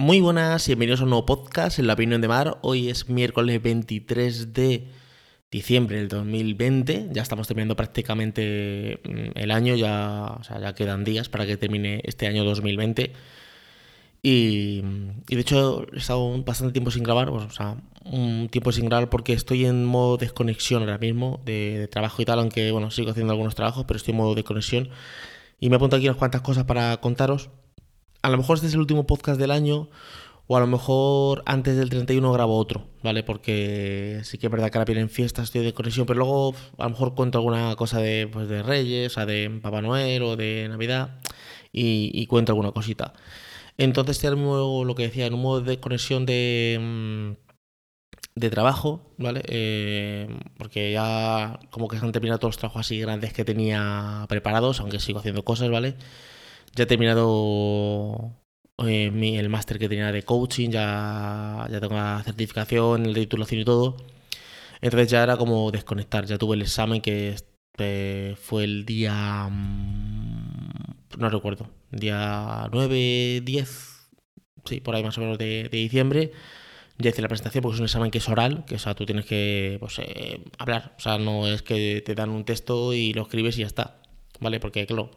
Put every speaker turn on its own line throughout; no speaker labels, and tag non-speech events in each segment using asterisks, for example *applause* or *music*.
Muy buenas y bienvenidos a un nuevo podcast en la opinión de Mar. Hoy es miércoles 23 de diciembre del 2020. Ya estamos terminando prácticamente mm, el año, ya, o sea, ya quedan días para que termine este año 2020. Y, y de hecho he estado bastante tiempo sin grabar, o sea, un tiempo sin grabar porque estoy en modo desconexión ahora mismo de, trabajo y tal, aunque bueno, sigo haciendo algunos trabajos, pero estoy en modo desconexión. Y me apunto aquí unas cuantas cosas para contaros. A lo mejor este es el último podcast del año, o a lo mejor antes del 31 grabo otro, ¿vale? Porque sí que es verdad que ahora vienen fiestas, estoy de conexión, pero luego a lo mejor cuento alguna cosa de, pues, de Reyes, o sea, de Papá Noel o de Navidad, y, cuento alguna cosita. Entonces, ahora mismo, lo que decía, en un modo de conexión de, mm, de trabajo, ¿vale? Eh, porque ya como que se han terminado todos los trabajos así grandes que tenía preparados, aunque sigo haciendo cosas, ¿vale? Ya he terminado eh, mi- el máster que tenía de coaching, ya, ya tengo la certificación, el de titulación y todo. Entonces ya era como desconectar, ya tuve el examen que eh, fue el día... mm, no recuerdo, día 9, 10, sí, por ahí más o menos de, de diciembre. Ya hice la presentación porque es un examen que es oral, que o sea, tú tienes que pues, eh, hablar, o sea, no es que te dan un texto y lo escribes y ya está, ¿vale? Porque claro,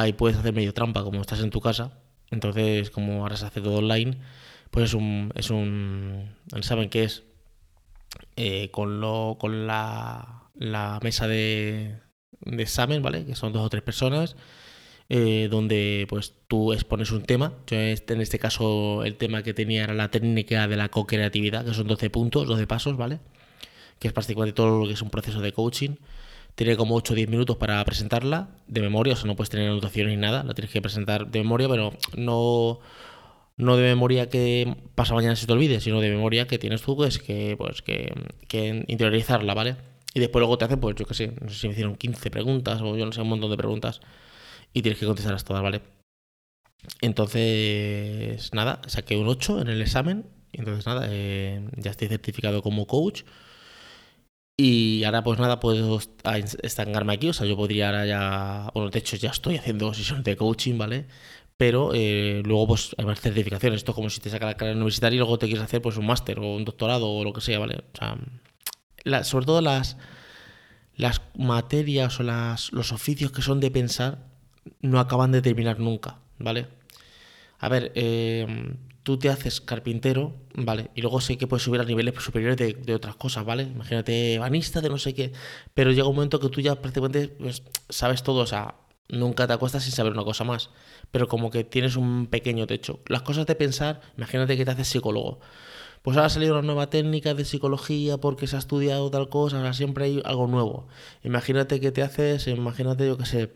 ahí puedes hacer medio trampa como estás en tu casa. Entonces, como ahora se hace todo online, pues es un, es un examen que es eh, con, lo, con la, la mesa de, de examen, ¿vale? Que son dos o tres personas, eh, donde pues tú expones un tema. Yo este- en este caso el tema que tenía era la técnica de la co-creatividad, que son 12 puntos, 12 pasos, ¿vale? Que es prácticamente todo lo que es un proceso de coaching. Tiene como 8 o 10 minutos para presentarla de memoria, o sea, no puedes tener anotaciones ni nada, la tienes que presentar de memoria, pero no, no de memoria que pasa mañana se te olvide, sino de memoria que tienes tú, pues que, pues, que, interiorizarla, ¿vale? Y después luego te hacen, pues yo qué sé, no sé si me hicieron 15 preguntas o yo no sé, un montón de preguntas y tienes que contestarlas todas, ¿vale? Entonces, nada, saqué un 8 en el examen. Y entonces, nada, eh, ya estoy certificado como coach. Y ahora, pues nada, puedo estancarme aquí. O sea, yo podría ahora ya. Bueno, de hecho, ya estoy haciendo sesiones de coaching, ¿vale? Pero eh, luego, pues, hay más certificaciones. Esto es como si te saca la carrera universitaria y luego te quieres hacer, pues, un máster o un doctorado o lo que sea, ¿vale? O sea, sobre todo las, las materias o las, los oficios que son de pensar no acaban de terminar nunca, ¿vale? A ver, eh, tú te haces carpintero, ¿vale? Y luego sé que puedes subir a niveles superiores de, otras cosas, ¿vale? Imagínate, banista de no sé qué. Pero llega un momento que tú ya prácticamente pues, sabes todo, o sea, nunca te acuestas sin saber una cosa más. Pero como que tienes un pequeño techo. Las cosas de pensar, imagínate que te haces psicólogo. Pues ahora ha salido una nueva técnica de psicología porque se ha estudiado tal cosa, ahora siempre hay algo nuevo. Imagínate que te haces, imagínate yo qué sé,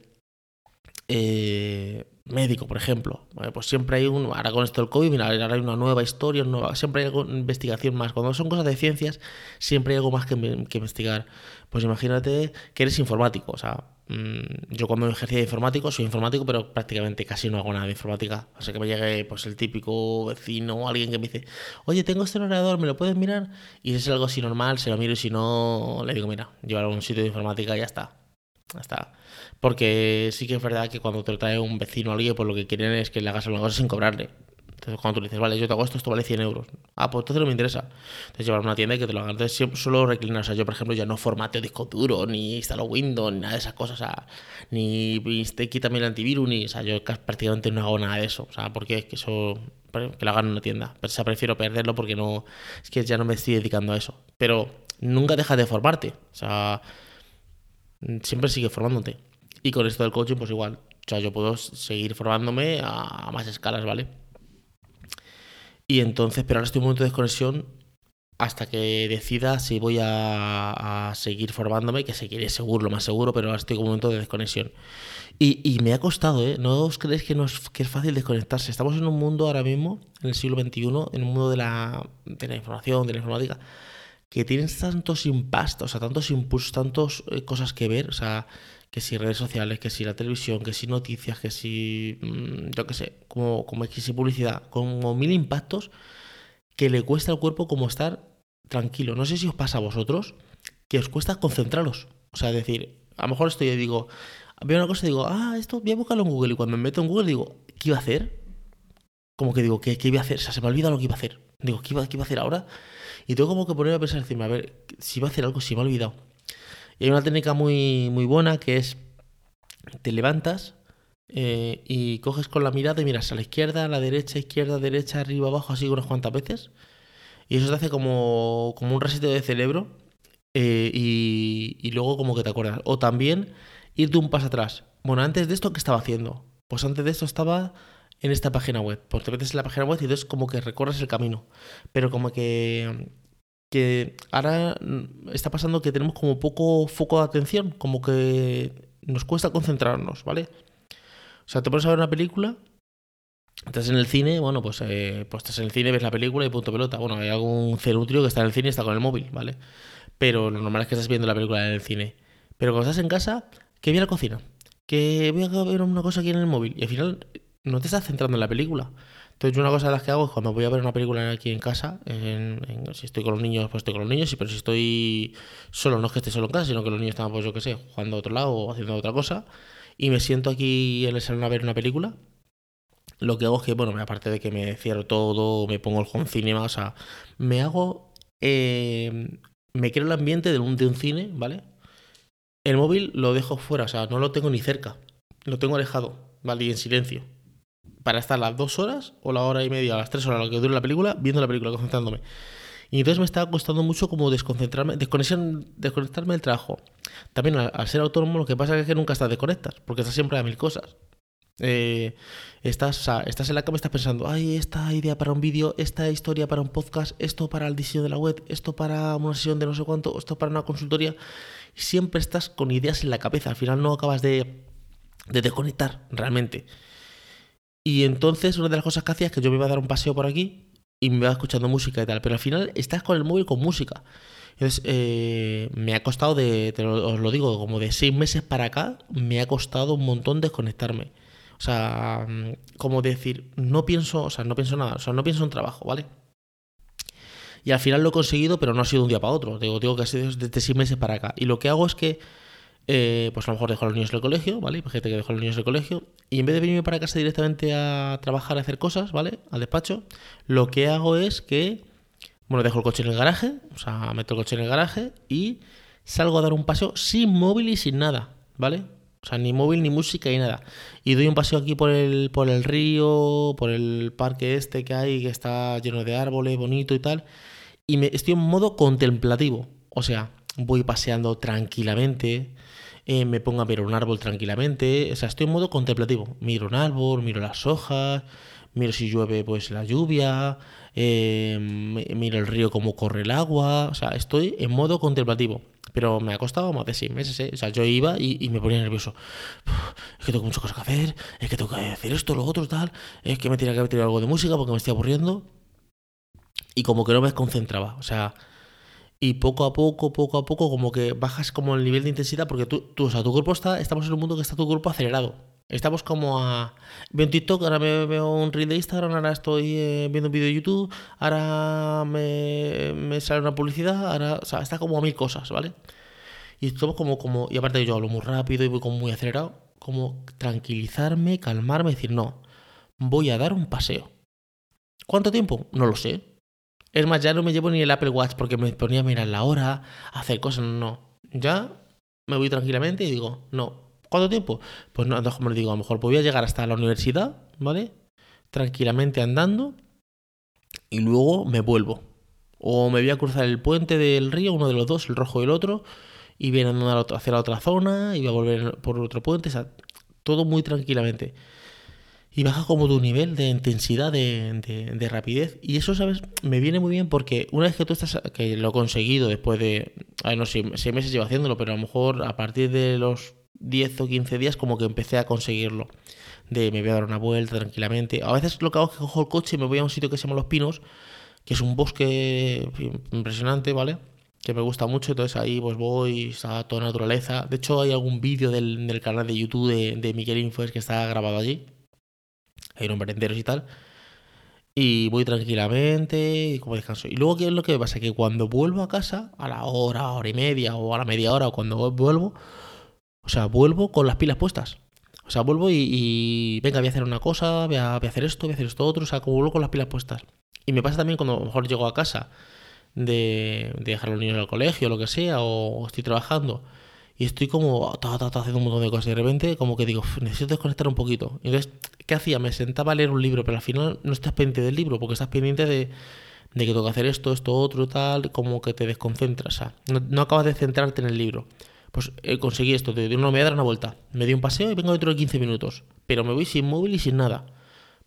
eh, médico, por ejemplo. Vale, pues siempre hay un. Ahora con esto del COVID, mira, ahora hay una nueva historia, nueva, siempre hay algo, investigación más. Cuando son cosas de ciencias, siempre hay algo más que, inve- que investigar. Pues imagínate que eres informático. O sea, mm, yo cuando ejercía de informático, soy informático, pero prácticamente casi no hago nada de informática. O sea que me llegue pues el típico vecino o alguien que me dice, oye, tengo este ordenador, ¿me lo puedes mirar? Y si es algo así normal, se lo miro y si no, le digo, mira, llévalo a un sitio de informática y ya está. Ya está. Porque sí que es verdad que cuando te lo trae un vecino o alguien, pues lo que quieren es que le hagas alguna cosa sin cobrarle. Entonces cuando tú le dices, vale, yo te hago esto, esto vale 100 euros. Ah, pues entonces no me interesa. Entonces llevar a una tienda y que te lo hagan. Entonces siempre suelo reclinar. O sea, yo por ejemplo ya no formateo disco duro, ni instalo Windows, ni nada de esas cosas. O sea, ni te quítame el antivirus, ni... O sea, yo prácticamente no hago nada de eso. O sea, porque es que eso... Que lo hagan en una tienda. Pero, o sea, prefiero perderlo porque no... Es que ya no me estoy dedicando a eso. Pero nunca dejas de formarte. O sea, siempre sigue formándote. Y con esto del coaching, pues igual. O sea, yo puedo seguir formándome a más escalas, ¿vale? Y entonces, pero ahora estoy en un momento de desconexión hasta que decida si voy a, a seguir formándome, que seguiré seguro, lo más seguro, pero ahora estoy en un momento de desconexión. Y, y me ha costado, ¿eh? No os creéis que, no es, que es fácil desconectarse. Estamos en un mundo ahora mismo, en el siglo XXI, en un mundo de la, de la información, de la informática, que tienes tantos impastos, o sea, tantos impulsos, tantas eh, cosas que ver, o sea, que si redes sociales, que si la televisión, que si noticias, que si, mm, yo qué sé, como, como que si publicidad, como mil impactos que le cuesta al cuerpo como estar tranquilo. No sé si os pasa a vosotros que os cuesta concentraros. O sea, decir, a lo mejor estoy y digo, veo una cosa y digo, ah, esto voy a buscarlo en Google y cuando me meto en Google digo, ¿qué iba a hacer? como que digo, ¿qué, ¿qué, iba a hacer? O sea, se me ha olvidado lo que iba a hacer. Digo, ¿qué iba, qué iba a hacer ahora? Y tengo como que ponerme a pensar encima, a ver, si iba a hacer algo, si me ha olvidado. Y hay una técnica muy, muy buena que es, te levantas eh, y coges con la mirada y miras a la izquierda, a la derecha, izquierda, derecha, arriba, abajo, así unas cuantas veces. Y eso te hace como, como un reseteo de cerebro eh, y, y, luego como que te acuerdas. O también irte un paso atrás. Bueno, antes de esto, ¿qué estaba haciendo? Pues antes de esto estaba en esta página web. Pues te metes en la página web y entonces como que recorres el camino. Pero como que, que ahora está pasando que tenemos como poco foco de atención, como que nos cuesta concentrarnos, ¿vale? O sea, te pones a ver una película, estás en el cine, bueno, pues, eh, pues estás en el cine, ves la película y punto pelota. Bueno, hay algún cerutrio que está en el cine y está con el móvil, ¿vale? Pero lo normal es que estás viendo la película en el cine. Pero cuando estás en casa, que voy a la cocina, que voy a ver una cosa aquí en el móvil. Y al final no te estás centrando en la película. Entonces, una cosa de las que hago es cuando voy a ver una película aquí en casa, si estoy con los niños, pues estoy con los niños, pero si estoy solo, no es que esté solo en casa, sino que los niños están, pues yo qué sé, jugando a otro lado o haciendo otra cosa, y me siento aquí en el salón a ver una película, lo que hago es que, bueno, aparte de que me cierro todo, me pongo el home cinema, o sea, me hago. Eh, me creo el ambiente de un, de un cine, ¿vale? El móvil lo dejo fuera, o sea, no lo tengo ni cerca, lo tengo alejado, ¿vale? Y en silencio. Para estar las dos horas o la hora y media, las tres horas, lo que dure la película, viendo la película, concentrándome. Y entonces me estaba costando mucho como desconcentrarme, desconectarme del trabajo. También al, ser autónomo lo que pasa es que nunca estás desconectas, porque estás siempre a mil cosas. Eh, estás, estás en la cama estás pensando, ay, esta idea para un vídeo, esta historia para un podcast, esto para el diseño de la web, esto para una sesión de no sé cuánto, esto para una consultoría. Siempre estás con ideas en la cabeza, al final no acabas de desconectar realmente. Y entonces una de las cosas que hacía es que yo me iba a dar un paseo por aquí y me va escuchando música y tal, pero al final estás con el móvil con música. Entonces, eh, me ha costado de, os lo digo, como de seis meses para acá, me ha costado un montón desconectarme. O sea, mm, como decir, no pienso, o sea, no pienso nada, o sea, no pienso en trabajo, ¿vale? Y al final lo he conseguido, pero no ha sido un día para otro. Digo, digo que ha sido desde seis meses para acá. Y lo que hago es que eh, pues a lo mejor dejo a los niños en el colegio, ¿vale? gente que dejo a los niños en colegio. Y en vez de venirme para casa directamente a trabajar, a hacer cosas, ¿vale? Al despacho, lo que hago es que, bueno, dejo el coche en el garaje, o sea, meto el coche en el garaje y salgo a dar un paseo sin móvil y sin nada, ¿vale? O sea, ni móvil, ni música, ni nada. Y doy un paseo aquí por el, por el río, por el parque este que hay, que está lleno de árboles, bonito y tal. Y me, estoy en modo contemplativo. O sea, voy paseando tranquilamente, eh, me pongo a ver un árbol tranquilamente, o sea, estoy en modo contemplativo. Miro un árbol, miro las hojas, miro si llueve pues la lluvia, eh, miro el río cómo corre el agua, o sea, estoy en modo contemplativo. Pero me ha costado más de seis meses, ¿eh? O sea, yo iba y, me ponía nervioso. Es que tengo muchas cosas que hacer, es que tengo que hacer esto, lo otro, tal, es que me tenía que tirado algo de música porque me estoy aburriendo. Y como que no me concentraba, o sea, y poco a poco, poco a poco, como que bajas como el nivel de intensidad, porque tú, o sea, tu cuerpo está, estamos en un mundo que está tu cuerpo acelerado. Estamos como a... Veo un TikTok, ahora me veo un reel de Instagram, ahora estoy eh, viendo un vídeo de YouTube, ahora me, me, sale una publicidad, ahora... O sea, está como a mil cosas, ¿vale? Y estamos como, como... Y aparte yo hablo muy rápido y voy como muy acelerado, como tranquilizarme, calmarme, decir, no, voy a dar un paseo. ¿Cuánto tiempo? No lo sé. Es más, ya no me llevo ni el Apple Watch porque me ponía a mirar la hora, a hacer cosas. No. Ya me voy tranquilamente y digo, no. ¿Cuánto tiempo? Pues no, como le digo, a lo mejor voy a llegar hasta la universidad, ¿vale? Tranquilamente andando y luego me vuelvo. O me voy a cruzar el puente del río, uno de los dos, el rojo y el otro, y voy a andar hacia la otra zona y voy a volver por otro puente. O sea, todo muy tranquilamente y baja como tu nivel de intensidad, de, rapidez. Y eso, ¿sabes? Me viene muy bien porque una vez que tú estás, que lo he conseguido después de, no sé, seis meses llevo haciéndolo, pero a lo mejor a partir de los 10 o 15 días como que empecé a conseguirlo. De me voy a dar una vuelta tranquilamente. A veces lo que hago es que cojo el coche y me voy a un sitio que se llama Los Pinos, que es un bosque impresionante, ¿vale? Que me gusta mucho, entonces ahí pues voy, está toda naturaleza. De hecho hay algún vídeo del, canal de YouTube de, de Miguel Infos que está grabado allí hay unos merenderos y tal. Y voy tranquilamente y como descanso. Y luego, ¿qué es lo que pasa? Que cuando vuelvo a casa, a la hora, hora y media, o a la media hora, o cuando vuelvo, o sea, vuelvo con las pilas puestas. O sea, vuelvo y, venga, voy a hacer una cosa, voy a, hacer esto, voy a hacer esto otro, o sea, como vuelvo con las pilas puestas. Y me pasa también cuando a lo mejor llego a casa de, dejar a los niños al colegio, o lo que sea, o, estoy trabajando y estoy como haciendo un montón de cosas y de repente como que digo, necesito desconectar un poquito. Entonces, ¿qué hacía? Me sentaba a leer un libro, pero al final no estás pendiente del libro porque estás pendiente de, de que tengo que hacer esto, esto, otro, tal, como que te desconcentras. O sea, no, acabas de centrarte en el libro. Pues eh, conseguí esto, de uno me voy una vuelta. Me di un paseo y vengo dentro de 15 minutos. Pero me voy sin móvil y sin nada.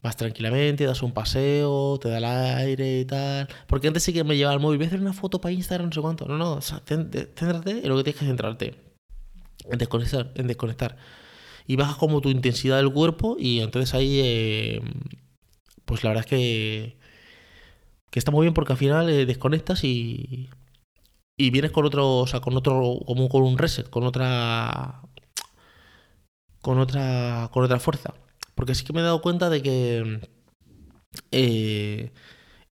Vas tranquilamente, das un paseo, te da el aire y tal. Porque antes sí que me llevaba el móvil, voy a hacer una foto para Instagram, no sé cuánto. No, no, o sea, céntrate en lo que tienes que centrarte. En desconectar, en desconectar. Y bajas como tu intensidad del cuerpo y entonces ahí, eh, pues la verdad es que que está muy bien porque al final eh, desconectas y, y vienes con otro, o sea, con otro, como con un reset, con otra, con otra, con otra fuerza. Porque sí que me he dado cuenta de que eh,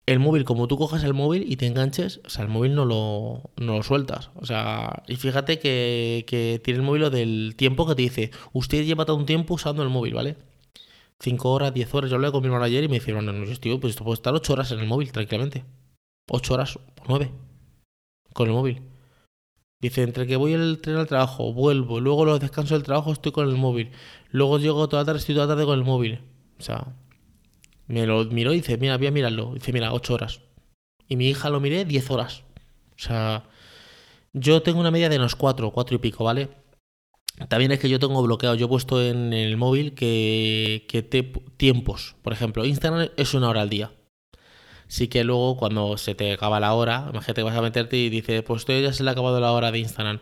el móvil, como tú cojas el móvil y te enganches, o sea, el móvil no lo, no lo sueltas. O sea, y fíjate que, que tiene el móvil lo del tiempo que te dice, usted lleva todo un tiempo usando el móvil, ¿vale? 5 horas, 10 horas. Yo hablé con mi hermano ayer y me dijeron, no, no, tío, pues esto puede estar 8 horas en el móvil tranquilamente. 8 horas o 9 con el móvil. Dice, entre que voy el tren al trabajo, vuelvo, luego los descansos del trabajo estoy con el móvil, luego llego toda la tarde, estoy toda la tarde con el móvil. O sea, me lo miró y dice, mira, voy a mirarlo. Dice, mira, 8 horas. Y mi hija lo miré 10 horas. O sea, yo tengo una media de unos 4, 4 y pico, ¿vale? También es que yo tengo bloqueado, yo he puesto en el móvil que, que te, tiempos. Por ejemplo, Instagram es una hora al día. Sí que luego cuando se te acaba la hora, imagínate que vas a meterte y dices, pues esto ya se le ha acabado la hora de Instagram.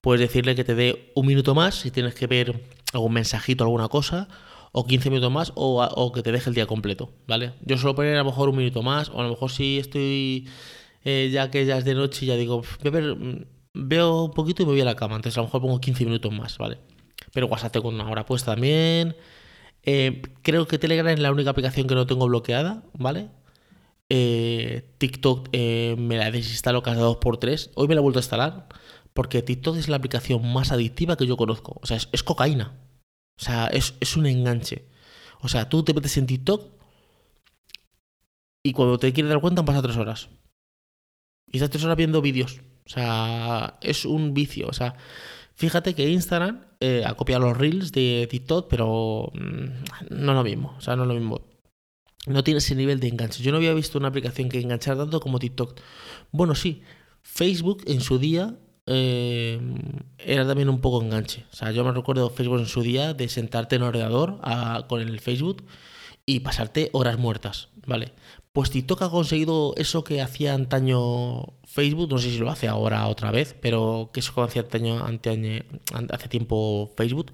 Puedes decirle que te dé un minuto más si tienes que ver algún mensajito, alguna cosa, o 15 minutos más, o, que te deje el día completo, ¿vale? Yo suelo poner a lo mejor un minuto más, o a lo mejor si estoy eh, ya que ya es de noche, ya digo, mm, veo un poquito y me voy a la cama. Entonces a lo mejor pongo 15 minutos más, ¿vale? Pero WhatsApp tengo una hora puesta también. Eh, creo que Telegram es la única aplicación que no tengo bloqueada, ¿vale? Eh, TikTok me la desinstalo cada 2x3. Hoy me la he vuelto a instalar porque TikTok es la aplicación más adictiva que yo conozco. O sea, es, cocaína. O sea, es, es, un enganche. O sea, tú te metes en TikTok y cuando te quieres dar cuenta han pasado 3 horas. Y estás 3 horas viendo vídeos. O sea, es un vicio. O sea, fíjate que Instagram eh, ha copiado los reels de TikTok, pero mm, no es lo mismo. O sea, no es lo mismo. No tiene ese nivel de enganche. Yo no había visto una aplicación que enganchara tanto como TikTok. Bueno, sí, Facebook en su día eh, era también un poco enganche. O sea, yo me recuerdo Facebook en su día de sentarte en ordenador con el Facebook y pasarte horas muertas, ¿vale? Pues TikTok ha conseguido eso que hacía antaño Facebook, no sé si lo hace ahora otra vez, pero que eso que hacía antaño, hace tiempo Facebook,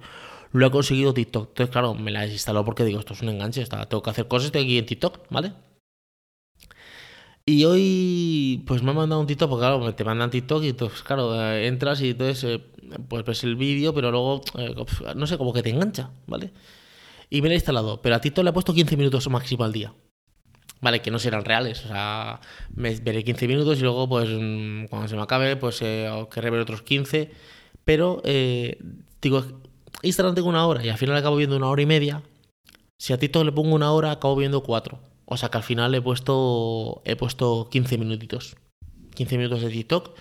lo ha conseguido TikTok. Entonces, claro, me la desinstaló porque digo, esto es un enganche, tengo que hacer cosas, estoy aquí en TikTok, ¿vale? Y hoy, pues me ha mandado un TikTok, porque claro, te mandan TikTok y entonces, claro, eh, entras y entonces, eh, pues ves el vídeo, pero luego, eh, no sé, como que te engancha, ¿vale? y me la he instalado. Pero a TikTok le he puesto 15 minutos máximo al día. Vale, que no serán reales. O sea, me veré 15 minutos y luego, pues, mm, cuando se me acabe, pues eh, querré ver otros 15. Pero, eh, digo, Instagram tengo una hora y al final acabo viendo una hora y media. Si a TikTok le pongo una hora, acabo viendo cuatro. O sea que al final he puesto, he puesto 15 minutitos. 15 minutos de TikTok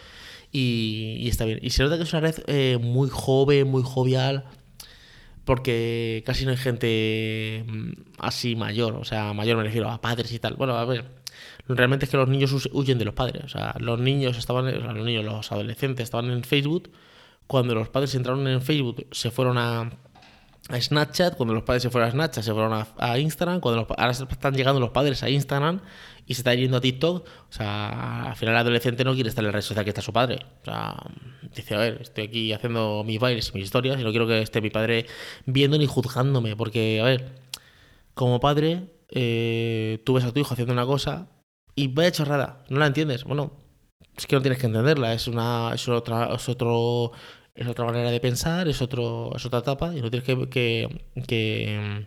y, está bien. Y se nota que es una red eh, muy joven, muy jovial porque casi no hay gente mm, así mayor, o sea, mayor me refiero a padres y tal. Bueno, a ver, realmente es que los niños huyen de los padres, o sea, los niños estaban, los niños, los adolescentes estaban en Facebook, cuando los padres entraron en Facebook se fueron a, a Snapchat, cuando los padres se fueron a Snapchat se fueron a, Instagram, cuando los, ahora están llegando los padres a Instagram y se está yendo a TikTok, o sea, al final el adolescente no quiere estar en la red social que está su padre. O sea, dice, a ver, estoy aquí haciendo mis bailes mis historias y no quiero que esté mi padre viendo ni juzgándome, porque, a ver, como padre, eh, tú ves a tu hijo haciendo una cosa y vaya chorrada, no la entiendes. Bueno, es que no tienes que entenderla, es una es otra es otro es otra manera de pensar, es otro es otra etapa y no tienes que, que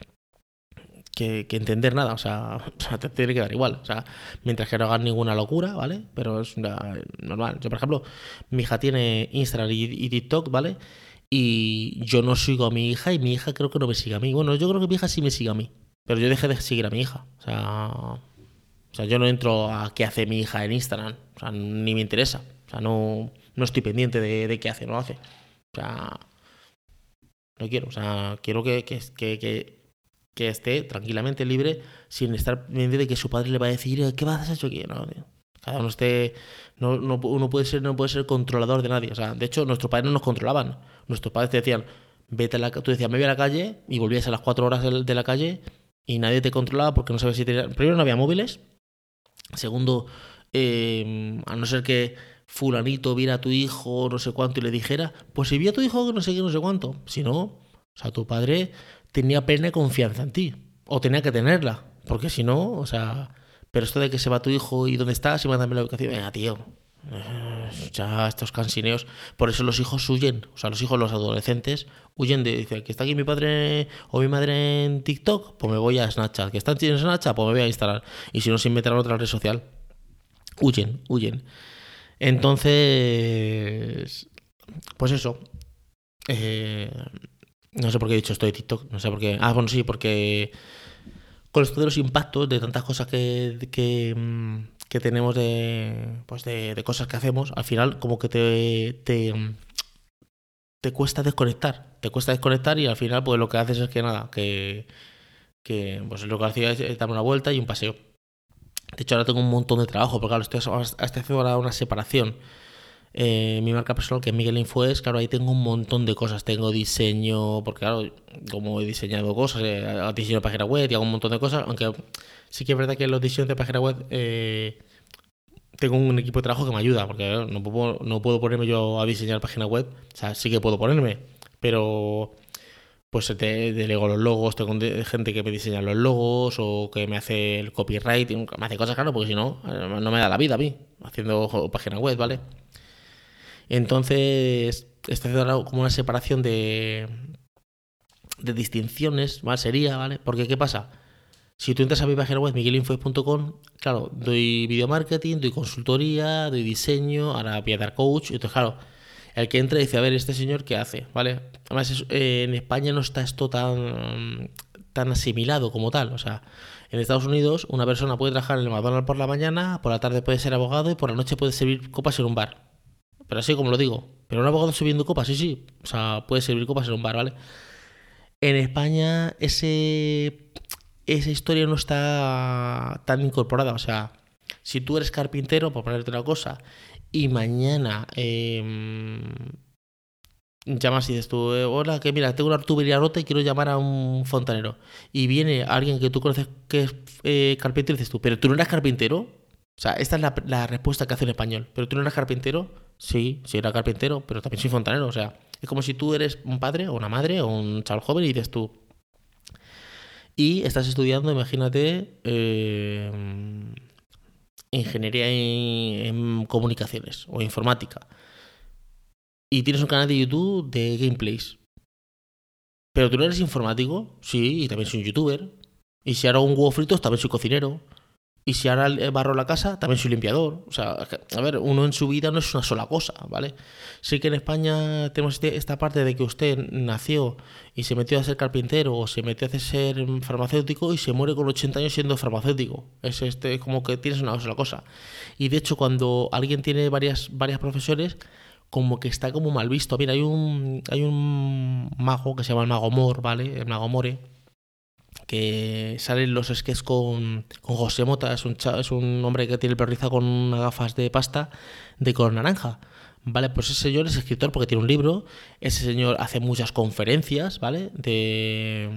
que, entender nada, *laughs* o sea, te tiene que dar igual, o sea, mientras que no hagan ninguna locura, ¿vale? Pero es normal. Yo, por ejemplo, mi hija tiene Instagram y, TikTok, ¿vale? Y yo no sigo a mi hija y mi hija creo que no me sigue a mí. Bueno, yo creo que mi hija sí me sigue a mí. Pero yo dejé de seguir a mi hija. O sea, o sea yo no entro a qué hace mi hija en Instagram. O sea, ni me interesa. O sea, no, no estoy pendiente de, qué hace no hace. O sea, no quiero. O sea, quiero que, que, que, que esté tranquilamente libre sin estar pendiente de que su padre le va a decir ¿qué vas a hacer aquí? No, cada uno esté no, no, uno puede ser no puede ser controlador de nadie o sea de hecho nuestros padres no nos controlaban nuestros padres te decían vete a la tú decías me voy a la calle y volvías a las cuatro horas de, la calle y nadie te controlaba porque no sabes si tenía primero no había móviles segundo em, a no ser que fulanito viera a tu hijo no sé cuánto y le dijera pues si vi a tu hijo no sé qué no sé cuánto si no o sea tu padre tenía plena confianza en ti. O tenía que tenerla. Porque si no, o sea. Pero esto de que se va tu hijo y dónde estás y mándame la educación. Venga, tío. Eh, ya estos cansineos. Por eso los hijos huyen. O sea, los hijos, los adolescentes, huyen de. Dice, que está aquí mi padre o mi madre en TikTok, pues me voy a Snapchat. Que está en Snapchat, pues me voy a instalar. Y si no, se inventarán otra red social. Huyen, huyen. Entonces. Pues eso. Eh, no sé por qué he dicho esto de TikTok, no sé por qué. Ah, bueno, sí, porque con esto de los impactos, de tantas cosas que, que, mm, tenemos de, pues de, cosas que hacemos, al final como que te, te, te, cuesta desconectar. Te cuesta desconectar y al final pues lo que haces es que nada, que, que pues lo que hacía es darme una vuelta y un paseo. De hecho ahora tengo un montón de trabajo, porque claro, estoy, haciendo ahora una separación eh, mi marca personal, que es Miguel Infoes, claro, ahí tengo un montón de cosas. Tengo diseño, porque claro, como he diseñado cosas, eh, diseño de página web y hago un montón de cosas, aunque sí que es verdad que los diseños de página web eh, tengo un equipo de trabajo que me ayuda, porque no, puedo, no puedo ponerme yo a diseñar página web, o sea, sí que puedo ponerme, pero pues te delego los logos, tengo gente que me diseña los logos o que me hace el copyright, me hace cosas, claro, porque si no, no me da la vida a mí, haciendo página web, ¿vale? Entonces, estoy haciendo como una separación de, de distinciones, ¿vale? Sería, ¿vale? Porque, ¿qué pasa? Si tú entras a mi página web, miguelinfo.com, claro, doy video marketing, doy consultoría, doy diseño, ahora voy a dar coach. Entonces, claro, el que entra dice, a ver, este señor, ¿qué hace? ¿Vale? Además, eh, en España no está esto tan, tan asimilado como tal. O sea, en Estados Unidos una persona puede trabajar en el McDonald's por la mañana, por la tarde puede ser abogado y por la noche puede servir copas en un bar pero así como lo digo. Pero un abogado subiendo copas, sí, sí. O sea, puede servir copas en un bar, ¿vale? En España ese, esa historia no está tan incorporada. O sea, si tú eres carpintero, por ponerte una cosa, y mañana eh, llamas y dices tú, hola, que mira, tengo una tubería rota y quiero llamar a un fontanero. Y viene alguien que tú conoces que es eh, carpintero y dices tú, pero tú no eres carpintero. O sea, esta es la, respuesta que hace en español. Pero tú no eres carpintero. Sí, sí era carpintero, pero también soy fontanero. O sea, es como si tú eres un padre o una madre o un chaval joven y dices tú. Y estás estudiando, imagínate, eh, ingeniería en, comunicaciones o informática. Y tienes un canal de YouTube de gameplays. Pero tú no eres informático, sí, y también soy un youtuber. Y si hago un huevo frito, también soy cocinero. Y si ahora barro la casa, también soy limpiador. O sea, a ver, uno en su vida no es una sola cosa, ¿vale? Sí que en España tenemos este, esta parte de que usted nació y se metió a ser carpintero o se metió a ser farmacéutico y se muere con 80 años siendo farmacéutico. Es este, como que tienes una sola cosa. Y de hecho, cuando alguien tiene varias, varias profesiones, como que está como mal visto. Mira, hay un, hay un mago que se llama el mago Mor, ¿vale? El mago More que salen los sketches con, José Mota, es un, es un hombre que tiene el perriza con unas gafas de pasta de color naranja. Vale, pues ese señor es escritor porque tiene un libro, ese señor hace muchas conferencias, ¿vale? De,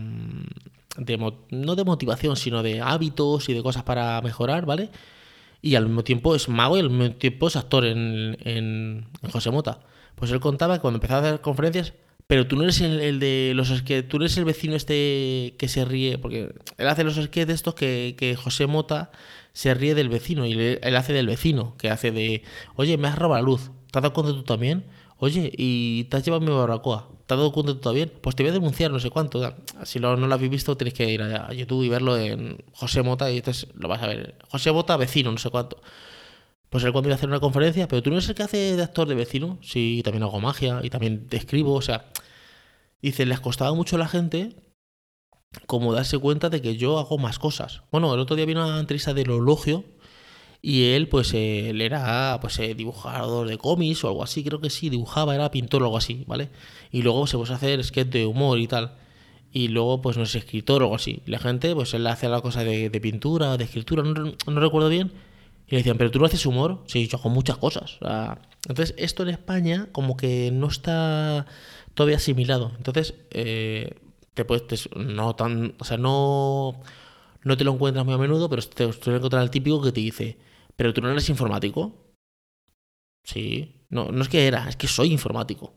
de no de motivación, sino de hábitos y de cosas para mejorar, ¿vale? Y al mismo tiempo es mago y al mismo tiempo es actor en, en, en José Mota. Pues él contaba que cuando empezaba a hacer conferencias pero tú no eres el, de los que tú eres el vecino este que se ríe, porque él hace los de estos que, que José Mota se ríe del vecino y él hace del vecino, que hace de, oye, me has robado la luz, ¿te has dado cuenta tú también? Oye, ¿y te has llevado mi barbacoa? ¿Te has dado cuenta tú también? Pues te voy a denunciar, no sé cuánto. Si no lo habéis visto, tenéis que ir a YouTube y verlo en José Mota y entonces lo vas a ver. José Mota, vecino, no sé cuánto. Pues él cuando iba a hacer una conferencia, pero tú no eres el que hace de actor de vecino. Sí, también hago magia y también escribo. O sea, dice, les costaba mucho a la gente como darse cuenta de que yo hago más cosas. Bueno, el otro día vino una entrevista del elogio y él, pues, él era pues, eh, dibujador de cómics o algo así, creo que sí, dibujaba, era pintor o algo así, ¿vale? Y luego se puso a hacer sketch de humor y tal. Y luego, pues, no es escritor o algo así. La gente, pues, él hace la cosa de, pintura, de escritura, no recuerdo bien y le decían, pero tú no haces humor. Sí, yo hago muchas cosas. entonces, esto en España como que no está todavía asimilado. Entonces, eh, te puedes, no tan, o sea, no, no te lo encuentras muy a menudo, pero te, te encontrar el típico que te dice, pero tú no eres informático. Sí, no, no es que era, es que soy informático.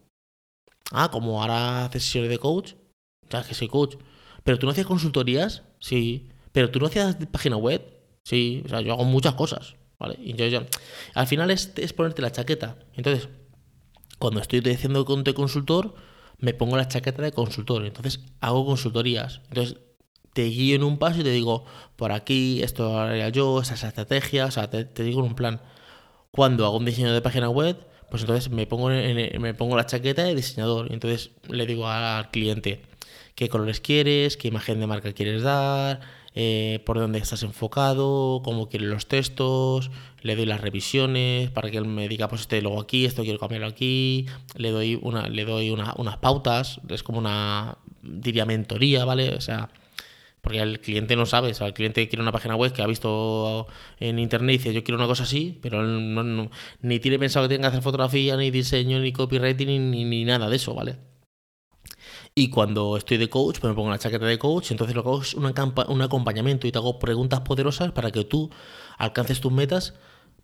Ah, como ahora haces sesiones de coach, ya que soy coach. Pero tú no hacías consultorías, sí. Pero tú no hacías página web, sí. O sea, yo hago muchas cosas. Y yo, al final es, es, ponerte la chaqueta. Entonces, cuando estoy haciendo de consultor, me pongo la chaqueta de consultor. Entonces, hago consultorías. Entonces, te guío en un paso y te digo, por aquí, esto haría yo, esas estrategias, o sea, te, digo en un plan. Cuando hago un diseño de página web, pues entonces me pongo, en, me pongo la chaqueta de diseñador. Y entonces le digo al cliente qué colores quieres, qué imagen de marca quieres dar, eh, por dónde estás enfocado, cómo quieren los textos, le doy las revisiones para que él me diga, pues este luego aquí, esto quiero cambiarlo aquí, le doy, una, le doy unas pautas, es como una, diría, mentoría, ¿vale? O sea, porque el cliente no sabe, o sea, el cliente quiere una página web que ha visto en internet y dice yo quiero una cosa así, pero él ni tiene pensado que tenga que hacer fotografía, ni diseño, ni copywriting, ni, ni nada de eso, ¿vale? Y cuando estoy de coach, pues me pongo la chaqueta de coach, entonces lo que hago es un acompañamiento y te hago preguntas poderosas para que tú alcances tus metas,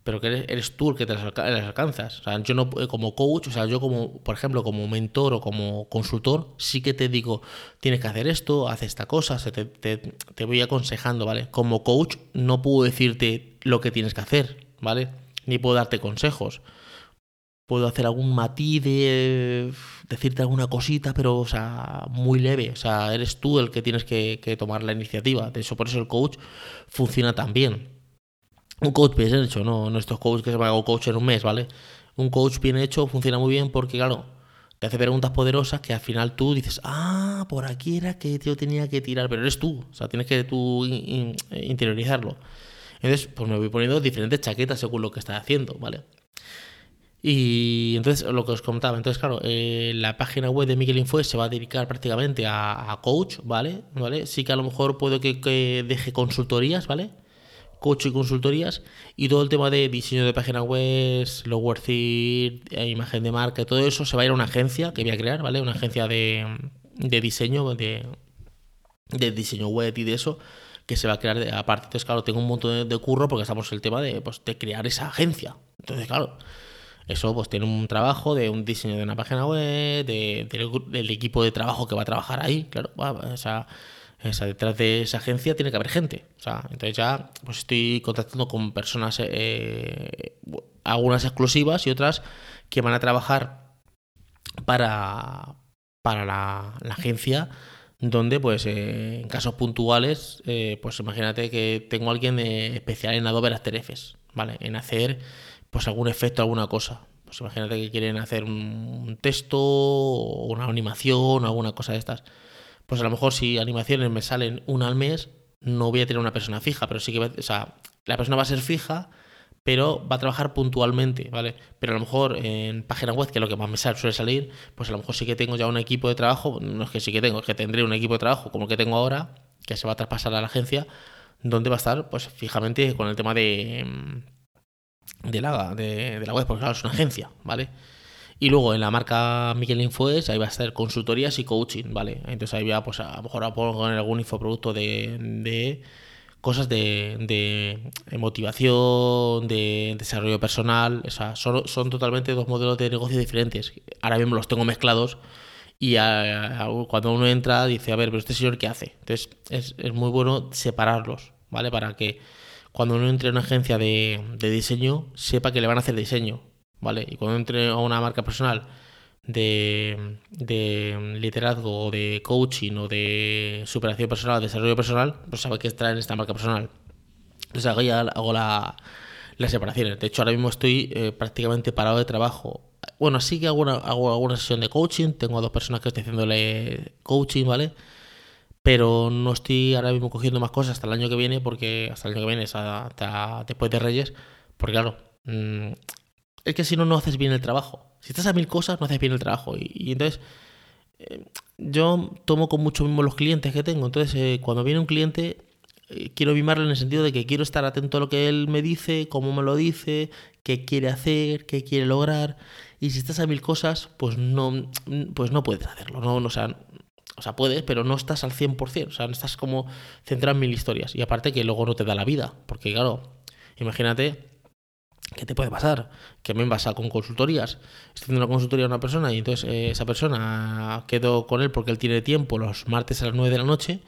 pero que eres, tú el que te las, alcanzas. O sea, yo no, eh, como coach, o sea, yo como, por ejemplo, como mentor o como consultor, sí que te digo, tienes que hacer esto, haz esta cosa, te, te, te voy aconsejando, ¿vale? Como coach no puedo decirte lo que tienes que hacer, ¿vale? Ni puedo darte consejos puedo hacer algún matiz de decirte alguna cosita, pero o sea, muy leve. O sea, eres tú el que tienes que, tomar la iniciativa. De eso, por eso el coach funciona tan bien. Un coach bien hecho, no, no estos coaches que se van a coach en un mes, ¿vale? Un coach bien hecho funciona muy bien porque, claro, te hace preguntas poderosas que al final tú dices, ah, por aquí era que yo tenía que tirar, pero eres tú, o sea, tienes que tú interiorizarlo. Entonces, pues me voy poniendo diferentes chaquetas según lo que estás haciendo, ¿vale? Y entonces, lo que os contaba, entonces, claro, eh, la página web de Miguel Info se va a dedicar prácticamente a, coach, ¿vale? ¿vale? Sí que a lo mejor puedo que, deje consultorías, ¿vale? Coach y consultorías, y todo el tema de diseño de página web, low eh, imagen de marca, todo eso se va a ir a una agencia que voy a crear, ¿vale? Una agencia de, de diseño, de, de diseño web y de eso, que se va a crear de, aparte. Entonces, claro, tengo un montón de, curro porque estamos en el tema de, pues, de crear esa agencia. Entonces, claro eso pues tiene un trabajo de un diseño de una página web, de, del equipo de trabajo que va a trabajar ahí, claro, o sea, detrás de esa agencia tiene que haber gente. Entonces ya pues estoy contactando con personas, eh, algunas exclusivas y otras que van a trabajar para, para la, agencia donde pues eh, en casos puntuales eh, pues imagínate que tengo a alguien especial en Adobe After ¿vale? En hacer pues algún efecto, alguna cosa. Pues imagínate que quieren hacer un texto o una animación o alguna cosa de estas. Pues a lo mejor si animaciones me salen una al mes, no voy a tener una persona fija, pero sí que, o sea, la persona va a ser fija, pero va a trabajar puntualmente, ¿vale? Pero a lo mejor en página web, que es lo que más me sale, suele salir, pues a lo mejor sí que tengo ya un equipo de trabajo, no es que sí que tengo, es que tendré un equipo de trabajo como el que tengo ahora, que se va a traspasar a la agencia, donde va a estar, pues fijamente con el tema de de la, de, la web, porque claro, es una agencia, ¿vale? Y luego en la marca Miguel Infoes, ahí va a estar consultorías y coaching, ¿vale? Entonces ahí voy pues a lo mejor a poner algún infoproducto de, de cosas de, de, motivación, de desarrollo personal. O sea, son, son, totalmente dos modelos de negocio diferentes. Ahora mismo los tengo mezclados y cuando uno entra dice, a ver, pero este señor qué hace. Entonces es, es muy bueno separarlos, ¿vale? Para que cuando uno entre a una agencia de, diseño, sepa que le van a hacer diseño, ¿vale? Y cuando entre a una marca personal de, liderazgo o de coaching o de superación personal, desarrollo personal, pues sabe que está en esta marca personal. Entonces hago, hago la, las separaciones. De hecho, ahora mismo estoy eh, prácticamente parado de trabajo. Bueno, sí que hago, hago alguna sesión de coaching, tengo a dos personas que estoy haciéndole coaching, ¿vale? Pero no estoy ahora mismo cogiendo más cosas hasta el año que viene, porque hasta el año que viene, hasta, después de Reyes, porque claro, mm, es que si no, no haces bien el trabajo. Si estás a mil cosas, no haces bien el trabajo. Y, entonces, eh, yo tomo con mucho mismo los clientes que tengo. Entonces, eh, cuando viene un cliente, eh, quiero mimarlo en el sentido de que quiero estar atento a lo que él me dice, cómo me lo dice, qué quiere hacer, qué quiere lograr. Y si estás a mil cosas, pues no, pues no puedes hacerlo. No, o, sea, o sea, puedes, pero no estás al 100%. O sea, no estás como centrado en mil historias. Y aparte que luego no te da la vida. Porque claro, imagínate ¿Qué te puede pasar? Que me pasa con consultorías. Estoy haciendo una consultoría a una persona y entonces eh, esa persona quedo con él porque él tiene tiempo los martes a las 9 de la noche,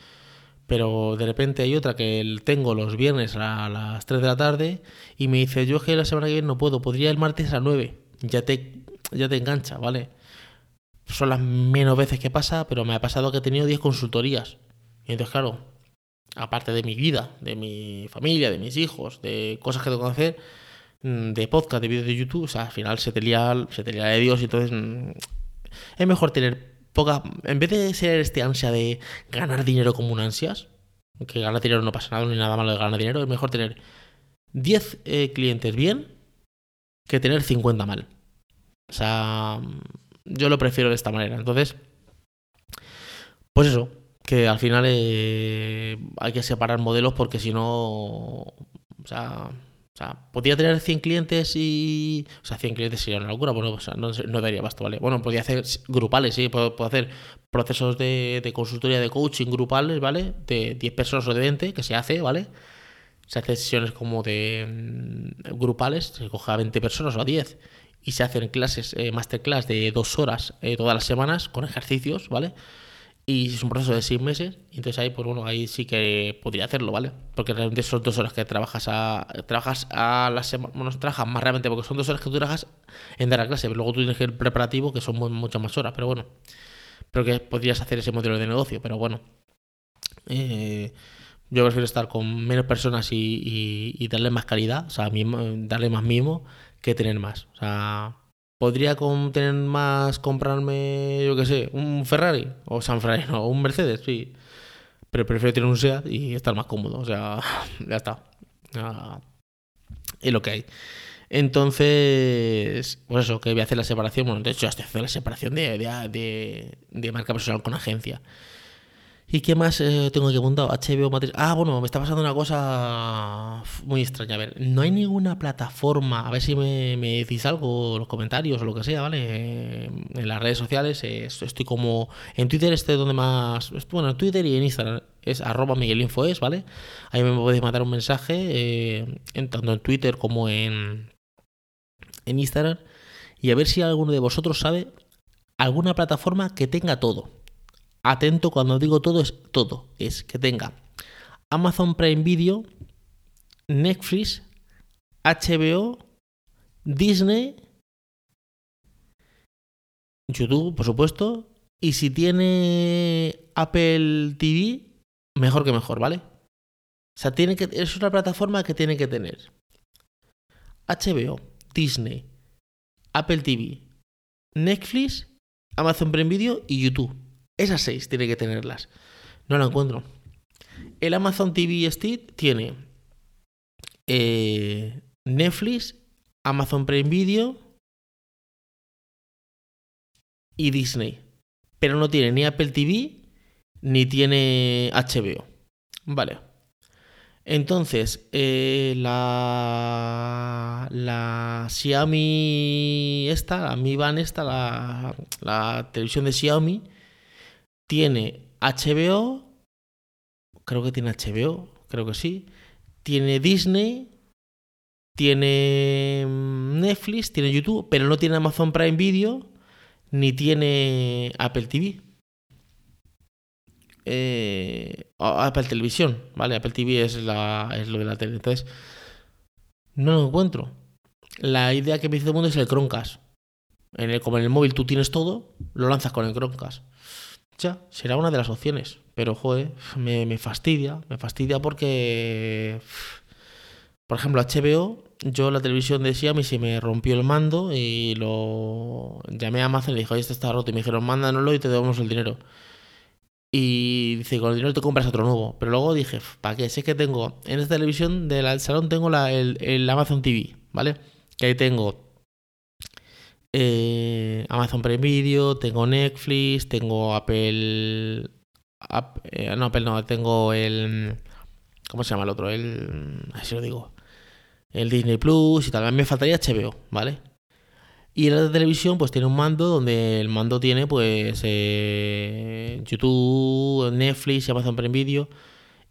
pero de repente hay otra que tengo los viernes a las 3 de la tarde y me dice, yo es que la semana que viene no puedo, podría el martes a las 9. Ya te, ya te engancha, ¿vale? Son las menos veces que pasa, pero me ha pasado que he tenido 10 consultorías. Y entonces, claro, aparte de mi vida, de mi familia, de mis hijos, de cosas que tengo que hacer, Mm, de podcast, de vídeos de YouTube, o sea, al final se te lía, se te de Dios y entonces mm, es mejor tener poca, en vez de ser este ansia de ganar dinero como un ansias, que ganar dinero no pasa nada, ni nada malo de ganar dinero, es mejor tener 10 eh, clientes bien que tener 50 mal. O sea, yo lo prefiero de esta manera. Entonces, pues eso, que al final eh, hay que separar modelos porque si no, o sea, o sea, podía tener 100 clientes y. O sea, 100 clientes sería una locura, bueno, o sea, no, no daría basto, ¿vale? Bueno, podía hacer grupales, sí, puedo, hacer procesos de, de, consultoría de coaching grupales, ¿vale? De 10 personas o de 20, que se hace, ¿vale? Se hace sesiones como de mm, grupales, se coge a 20 personas o a 10 y se hacen clases, eh, masterclass de dos horas eh, todas las semanas con ejercicios, ¿vale? y es un proceso de seis meses, y entonces ahí, pues bueno, ahí sí que podría hacerlo, ¿vale? Porque realmente son dos horas que trabajas a, trabajas a la semana, bueno, trabajas más realmente porque son dos horas que tú trabajas en dar la clase, pero luego tú tienes que el preparativo, que son muchas más horas, pero bueno, pero que podrías hacer ese modelo de negocio, pero bueno, eh, yo prefiero estar con menos personas y, y, darle más calidad, o sea, darle más mimo que tener más, o sea podría tener más comprarme, yo qué sé, un Ferrari o San Ferrari, *laughs* no, un Mercedes, sí. Pero prefiero tener un SEAT y estar más cómodo, o sea, *laughs* ya está. es lo que hay. Entonces, pues eso, que voy a hacer la separación. Bueno, de hecho, ya estoy haciendo la separación de, de, de marca personal con agencia. ¿Y qué más eh, tengo aquí apuntado? HBO Matrix. Ah, bueno, me está pasando una cosa muy extraña. A ver, no hay ninguna plataforma. A ver si me, decís algo, los comentarios o lo que sea, ¿vale? En las redes sociales estoy como. En Twitter estoy donde más. Bueno, en Twitter y en Instagram es arroba miguelinfoes, ¿vale? Ahí me podéis mandar un mensaje, eh, tanto en Twitter como en, en Instagram. Y a ver si alguno de vosotros sabe alguna plataforma que tenga todo atento cuando digo todo es todo, es que tenga Amazon Prime Video, Netflix, HBO, Disney, YouTube, por supuesto, y si tiene Apple TV, mejor que mejor, ¿vale? O sea, tiene que, es una plataforma que tiene que tener HBO, Disney, Apple TV, Netflix, Amazon Prime Video y YouTube. Esas seis tiene que tenerlas. No la encuentro. El Amazon TV Stick tiene eh, Netflix, Amazon Prime Video y Disney. Pero no tiene ni Apple TV ni tiene HBO. Vale. Entonces, eh, la, Xiaomi esta, la Mi Band esta, la, la televisión de Xiaomi, tiene HBO, creo que tiene HBO, creo que sí, tiene Disney, tiene mm, Netflix, tiene YouTube, pero no tiene Amazon Prime Video ni tiene Apple TV. Eh, Apple Televisión, ¿vale? Apple TV es, la, es lo de la tele. Entonces, no lo encuentro. La idea que me dice el mundo es el Chromecast. En el, como en el móvil tú tienes todo, lo lanzas con el Chromecast. Será una de las opciones. Pero, joder, me, fastidia. Me fastidia porque, por ejemplo, HBO yo la televisión de Xiaomi se me rompió el mando y lo llamé a Amazon y le dije, oye, este está roto. Y me dijeron, mándanoslo y te damos el dinero. Y dice, con el dinero te compras otro nuevo. Pero luego dije, ¿para qué? Es que tengo, en esta televisión del salón tengo la, el, Amazon TV, ¿vale? Que ahí tengo eh, Amazon Prime Video, tengo Netflix, tengo Apple... Eh, no, Apple no, tengo el... ¿Cómo se llama el otro? El... Así lo digo. El Disney Plus y tal. Me faltaría HBO, ¿vale? Y la televisión pues tiene un mando donde el mando tiene pues eh, YouTube, Netflix, Amazon Prime Video.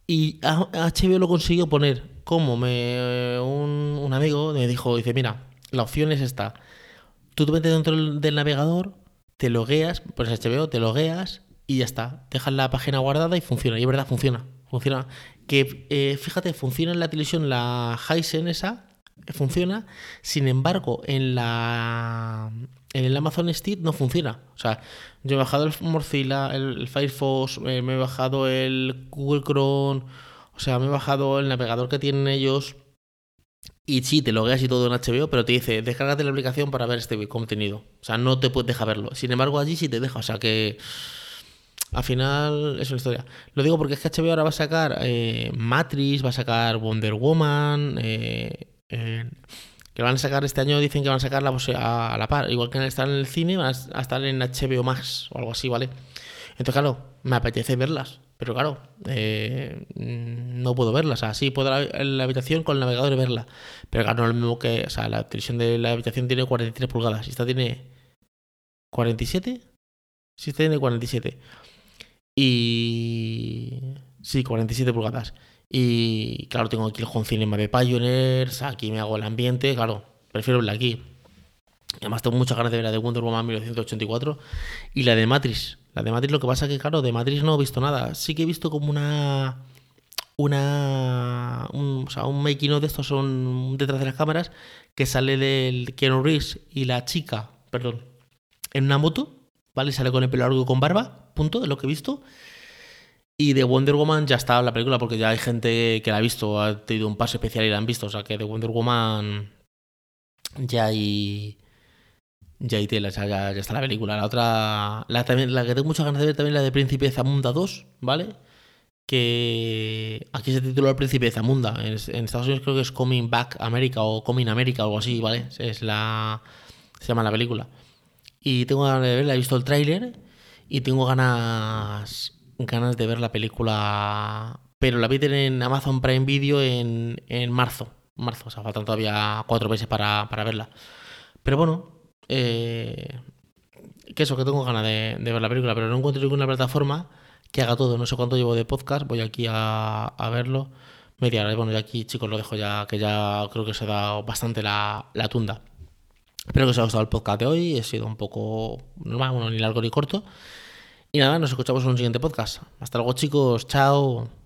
Y HBO lo consiguió poner como me, un, amigo me dijo, dice, mira, la opción es esta. Tú te metes dentro del navegador, te logueas, pues HBO, te logueas y ya está. Dejas la página guardada y funciona. Y es verdad, funciona. Funciona. Que eh, fíjate, funciona en la televisión la Hisense esa, funciona. Sin embargo, en la en el Amazon Steam no funciona. O sea, yo he bajado el Mozilla, el, Firefox, eh, me he bajado el Google Chrome, o sea, me he bajado el navegador que tienen ellos. Y sí, te logueas y todo en HBO, pero te dice, descárgate la aplicación para ver este contenido. O sea, no te puedes dejar verlo. Sin embargo, allí sí te deja. O sea que al final es una historia. Lo digo porque es que HBO ahora va a sacar eh, Matrix, va a sacar Wonder Woman, eh, que van a sacar este año, dicen que van a sacar la, a, la par, igual que estar en el cine, van a estar en HBO Max o algo así, ¿vale? Entonces, claro, me apetece verlas, pero claro, eh, no puedo verlas. Así puedo en la habitación con el navegador y verla. Pero claro, no es lo mismo que, o sea, la televisión de la habitación tiene 43 pulgadas y esta tiene 47. Sí, esta tiene 47. Y... Sí, 47 pulgadas. Y claro, tengo aquí el home cinema de Pioneers, aquí me hago el ambiente, claro, prefiero verla aquí. Además tengo muchas ganas de ver la de Wonder Woman 1984 y la de Matrix. La de Matrix lo que pasa es que, claro, de Matrix no he visto nada. Sí que he visto como una... Una... Un, o sea, un making of de estos son detrás de las cámaras que sale del Keanu Reeves y la chica, perdón, en una moto, ¿vale? Sale con el pelo largo y con barba, punto, de lo que he visto. Y de Wonder Woman ya está la película porque ya hay gente que la ha visto, ha tenido un paso especial y la han visto. O sea que de Wonder Woman ya hay. Ya hay tela, ya, ya, está la película. La otra. La, también, la que tengo muchas ganas de ver también la de Príncipe Zamunda 2, ¿vale? Que aquí se titula El Príncipe Zamunda. En, Estados Unidos creo que es Coming Back America o Coming America o algo así, ¿vale? Es la. Se llama la película. Y tengo ganas de verla, he visto el tráiler y tengo ganas ganas de ver la película, pero la vi en Amazon Prime Video en, en marzo. Marzo, o sea, faltan todavía cuatro meses para, verla. Pero bueno, eh, que eso, que tengo ganas de, ver la película, pero no encuentro ninguna plataforma que haga todo. No sé cuánto llevo de podcast, voy aquí a, verlo. Media hora, bueno, y aquí chicos lo dejo ya, que ya creo que se ha dado bastante la, la tunda. Espero que os haya gustado el podcast de hoy, he sido un poco normal, bueno, ni largo ni corto. Y nada, nos escuchamos en un siguiente podcast. Hasta luego chicos, chao.